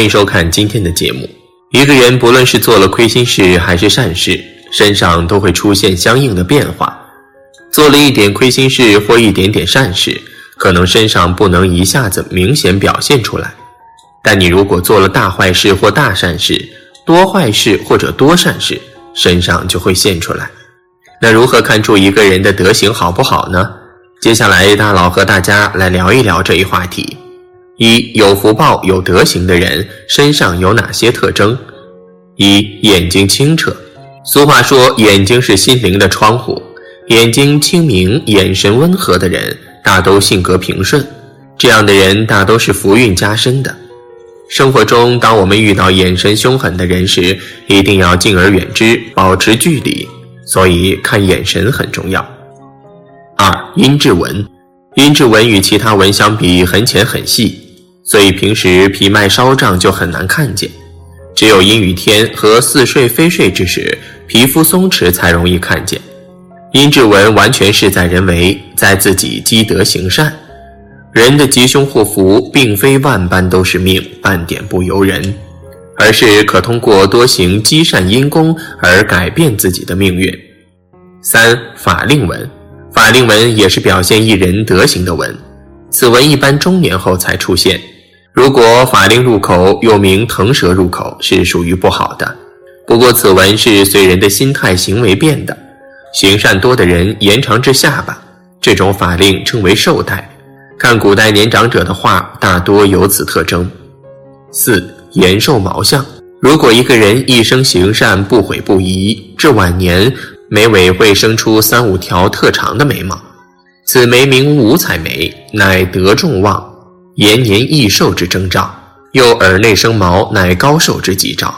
欢迎收看今天的节目。一个人不论是做了亏心事还是善事，身上都会出现相应的变化。做了一点亏心事或一点点善事，可能身上不能一下子明显表现出来。但你如果做了大坏事或大善事，多坏事或者多善事，身上就会现出来。那如何看出一个人的德行好不好呢？接下来大佬和大家来聊一聊这一话题。一有福报、有德行的人身上有哪些特征？一眼睛清澈。俗话说，眼睛是心灵的窗户。眼睛清明、眼神温和的人，大都性格平顺。这样的人大都是福运加深的。生活中，当我们遇到眼神凶狠的人时，一定要敬而远之，保持距离。所以，看眼神很重要。二阴质纹。阴质纹与其他纹相比，很浅很细。所以平时皮脉稍胀就很难看见，只有阴雨天和似睡非睡之时，皮肤松弛才容易看见。阴质纹完全事在人为，在自己积德行善。人的吉凶祸福，并非万般都是命，半点不由人，而是可通过多行积善因功而改变自己的命运。三法令纹，法令纹也是表现一人德行的纹，此纹一般中年后才出现。如果法令入口，又名腾蛇入口，是属于不好的。不过此纹是随人的心态、行为变的。行善多的人延长至下巴，这种法令称为寿带。看古代年长者的画，大多有此特征。四延寿毛相。如果一个人一生行善，不悔不移，至晚年眉尾会生出三五条特长的眉毛，此眉名五彩眉，乃德众旺。延年益寿之征兆，又耳内生毛，乃高寿之吉兆。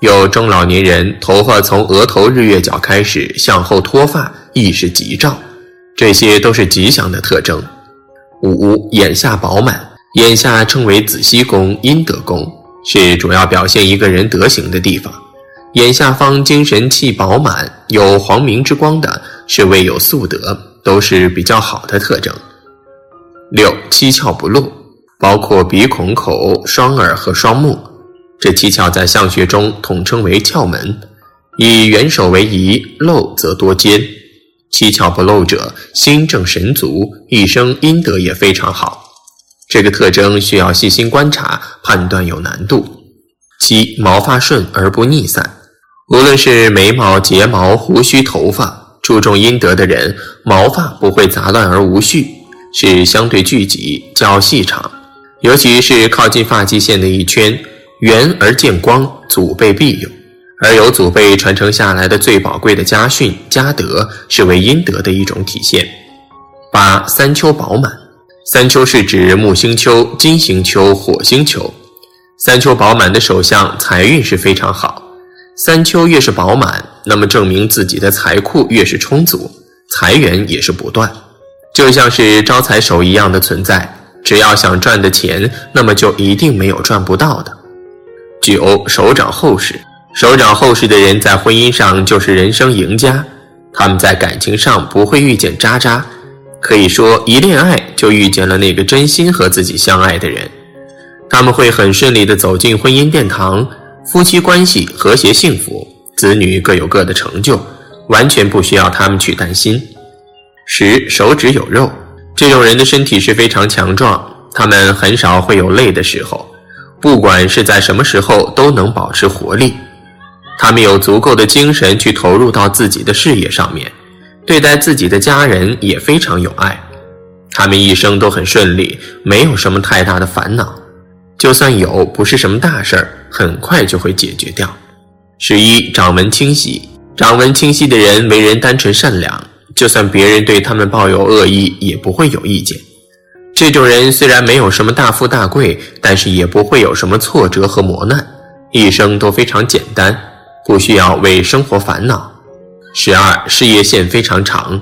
有中老年人头发从额头日月角开始向后脱发，亦是吉兆。这些都是吉祥的特征。五眼下饱满，眼下称为子息宫、阴德宫，是主要表现一个人德行的地方。眼下方精神气饱满，有黄明之光的，是未有素德，都是比较好的特征。六七窍不露。包括鼻孔、口、双耳和双目，这七窍在相学中统称为窍门。以元首为宜，露则多奸。七窍不露者，心正神足，一生阴德也非常好。这个特征需要细心观察，判断有难度。七毛发顺而不逆散，无论是眉毛、睫毛、胡须、头发，注重阴德的人，毛发不会杂乱而无序，是相对聚集、较细长。尤其是靠近发际线的一圈，圆而见光，祖辈庇佑，而有祖辈传承下来的最宝贵的家训、家德，是为阴德的一种体现。八三秋饱满，三秋是指木星丘、金星丘、火星丘。三秋饱满的手相，财运是非常好。三秋越是饱满，那么证明自己的财库越是充足，财源也是不断，就像是招财手一样的存在。只要想赚的钱，那么就一定没有赚不到的。九手掌厚实，手掌厚实的人在婚姻上就是人生赢家。他们在感情上不会遇见渣渣，可以说一恋爱就遇见了那个真心和自己相爱的人。他们会很顺利的走进婚姻殿堂，夫妻关系和谐幸福，子女各有各的成就，完全不需要他们去担心。十手指有肉。这种人的身体是非常强壮，他们很少会有累的时候，不管是在什么时候都能保持活力。他们有足够的精神去投入到自己的事业上面，对待自己的家人也非常有爱。他们一生都很顺利，没有什么太大的烦恼，就算有，不是什么大事儿，很快就会解决掉。十一掌纹清晰，掌纹清晰的人为人单纯善良。就算别人对他们抱有恶意，也不会有意见。这种人虽然没有什么大富大贵，但是也不会有什么挫折和磨难，一生都非常简单，不需要为生活烦恼。十二，事业线非常长，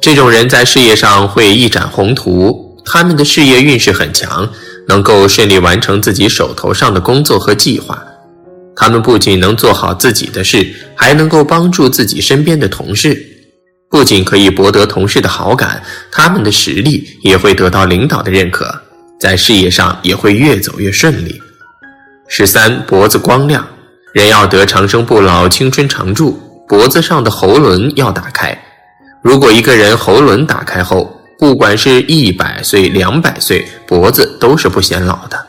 这种人在事业上会一展宏图，他们的事业运势很强，能够顺利完成自己手头上的工作和计划。他们不仅能做好自己的事，还能够帮助自己身边的同事。不仅可以博得同事的好感，他们的实力也会得到领导的认可，在事业上也会越走越顺利。十三，脖子光亮，人要得长生不老、青春常驻，脖子上的喉轮要打开。如果一个人喉轮打开后，不管是一百岁、两百岁，脖子都是不显老的。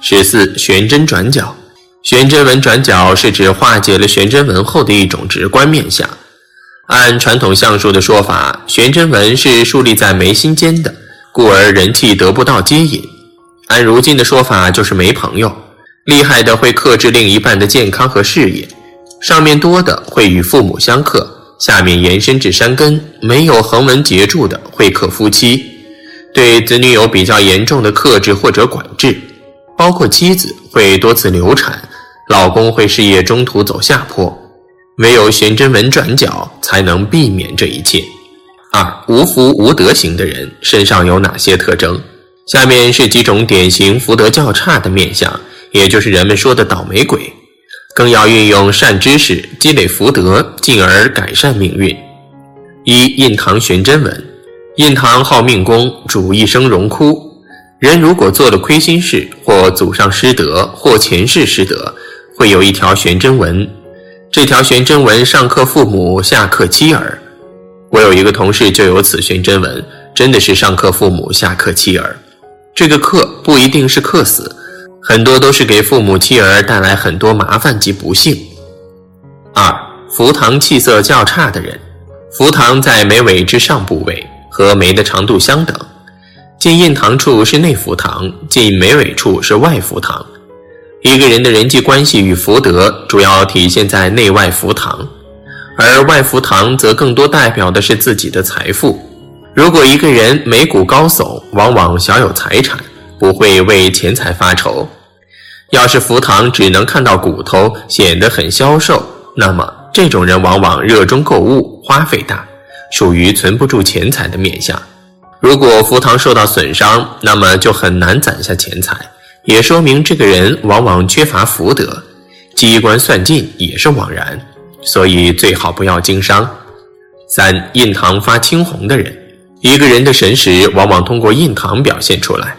十四，悬针转角，悬针纹转角是指化解了悬针纹后的一种直观面相。按传统相术的说法，悬针纹是竖立在眉心间的，故而人气得不到接引。按如今的说法，就是没朋友。厉害的会克制另一半的健康和事业，上面多的会与父母相克，下面延伸至山根。没有横纹结住的会克夫妻，对子女有比较严重的克制或者管制，包括妻子会多次流产，老公会事业中途走下坡。唯有玄真纹转角，才能避免这一切。二无福无德型的人身上有哪些特征？下面是几种典型福德较差的面相，也就是人们说的倒霉鬼。更要运用善知识积累福德，进而改善命运。一印堂玄真纹，印堂好命宫，主一生荣枯。人如果做了亏心事，或祖上失德，或前世失德，会有一条玄真纹。这条悬针纹上克父母，下克妻儿。我有一个同事就有此悬针纹，真的是上克父母，下克妻儿。这个克不一定是克死，很多都是给父母妻儿带来很多麻烦及不幸。二福堂气色较差的人，福堂在眉尾之上部位，和眉的长度相等，近印堂处是内福堂，近眉尾处是外福堂。一个人的人际关系与福德，主要体现在内外福堂，而外福堂则更多代表的是自己的财富。如果一个人眉骨高耸，往往小有财产，不会为钱财发愁。要是福堂只能看到骨头，显得很消瘦，那么这种人往往热衷购物，花费大，属于存不住钱财的面相。如果福堂受到损伤，那么就很难攒下钱财。也说明这个人往往缺乏福德，机关算尽也是枉然，所以最好不要经商。三印堂发青红的人，一个人的神识往往通过印堂表现出来，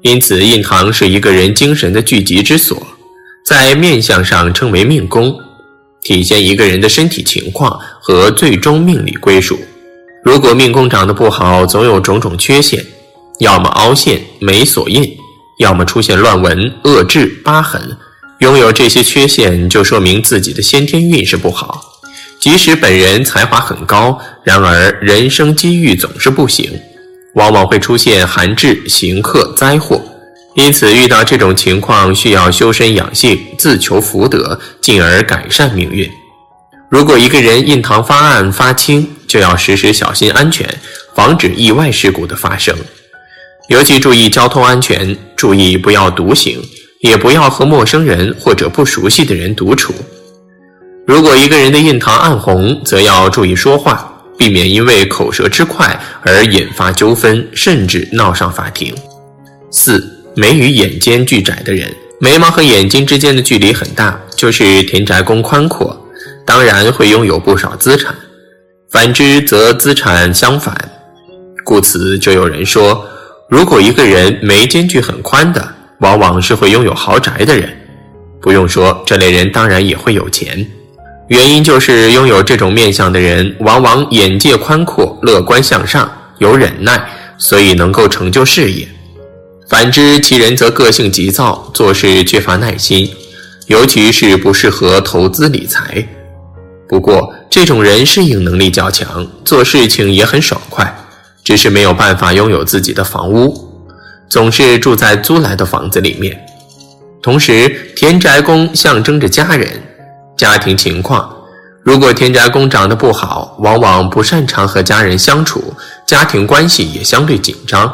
因此印堂是一个人精神的聚集之所，在面相上称为命宫，体现一个人的身体情况和最终命理归属。如果命宫长得不好，总有种种缺陷，要么凹陷、没锁印。要么出现乱纹、恶痣、疤痕，拥有这些缺陷，就说明自己的先天运势不好。即使本人才华很高，然而人生机遇总是不行，往往会出现寒滞、行克、灾祸。因此，遇到这种情况，需要修身养性，自求福德，进而改善命运。如果一个人印堂发暗、发青，就要时时小心安全，防止意外事故的发生。尤其注意交通安全，注意不要独行，也不要和陌生人或者不熟悉的人独处。如果一个人的印堂暗红，则要注意说话，避免因为口舌之快而引发纠纷，甚至闹上法庭。四眉与眼间距窄的人，眉毛和眼睛之间的距离很大，就是田宅宫宽阔，当然会拥有不少资产；反之则资产相反，故此就有人说。如果一个人眉间距很宽的，往往是会拥有豪宅的人。不用说，这类人当然也会有钱。原因就是拥有这种面相的人，往往眼界宽阔、乐观向上、有忍耐，所以能够成就事业。反之，其人则个性急躁，做事缺乏耐心，尤其是不适合投资理财。不过，这种人适应能力较强，做事情也很爽快。只是没有办法拥有自己的房屋，总是住在租来的房子里面。同时，田宅宫象征着家人、家庭情况。如果田宅宫长得不好，往往不擅长和家人相处，家庭关系也相对紧张；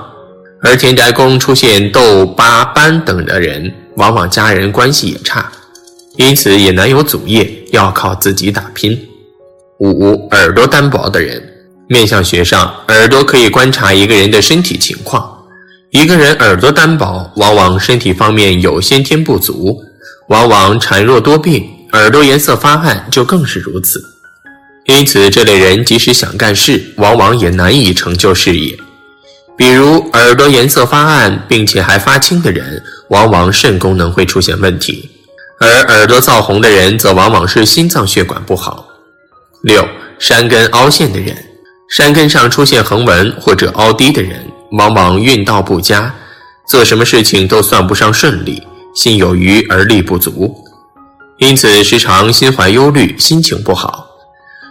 而田宅宫出现斗、八、班等的人，往往家人关系也差，因此也难有祖业，要靠自己打拼。五、耳朵单薄的人，面相学上，耳朵可以观察一个人的身体情况。一个人耳朵单薄，往往身体方面有先天不足，往往孱弱多病，耳朵颜色发暗就更是如此。因此，这类人即使想干事，往往也难以成就事业。比如，耳朵颜色发暗并且还发青的人，往往肾功能会出现问题；而耳朵燥红的人，则往往是心脏血管不好。六，山根凹陷的人，山根上出现横纹或者凹低的人。往往运道不佳，做什么事情都算不上顺利，心有余而力不足，因此时常心怀忧虑，心情不好。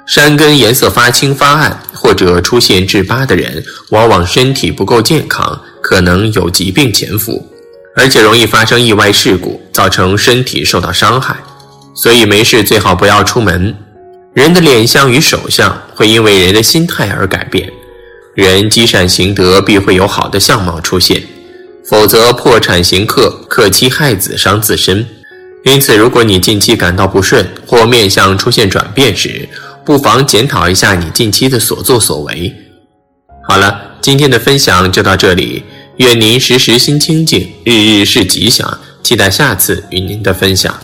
山根颜色发青发暗，或者出现痣疤的人，往往身体不够健康，可能有疾病潜伏，而且容易发生意外事故，造成身体受到伤害。所以没事最好不要出门。人的脸相与手相会因为人的心态而改变。人积善行德，必会有好的相貌出现；否则破产行克，克妻害子，伤自身。因此，如果你近期感到不顺或面相出现转变时，不妨检讨一下你近期的所作所为。好了，今天的分享就到这里，愿您时时心清静，日日是吉祥。期待下次与您的分享。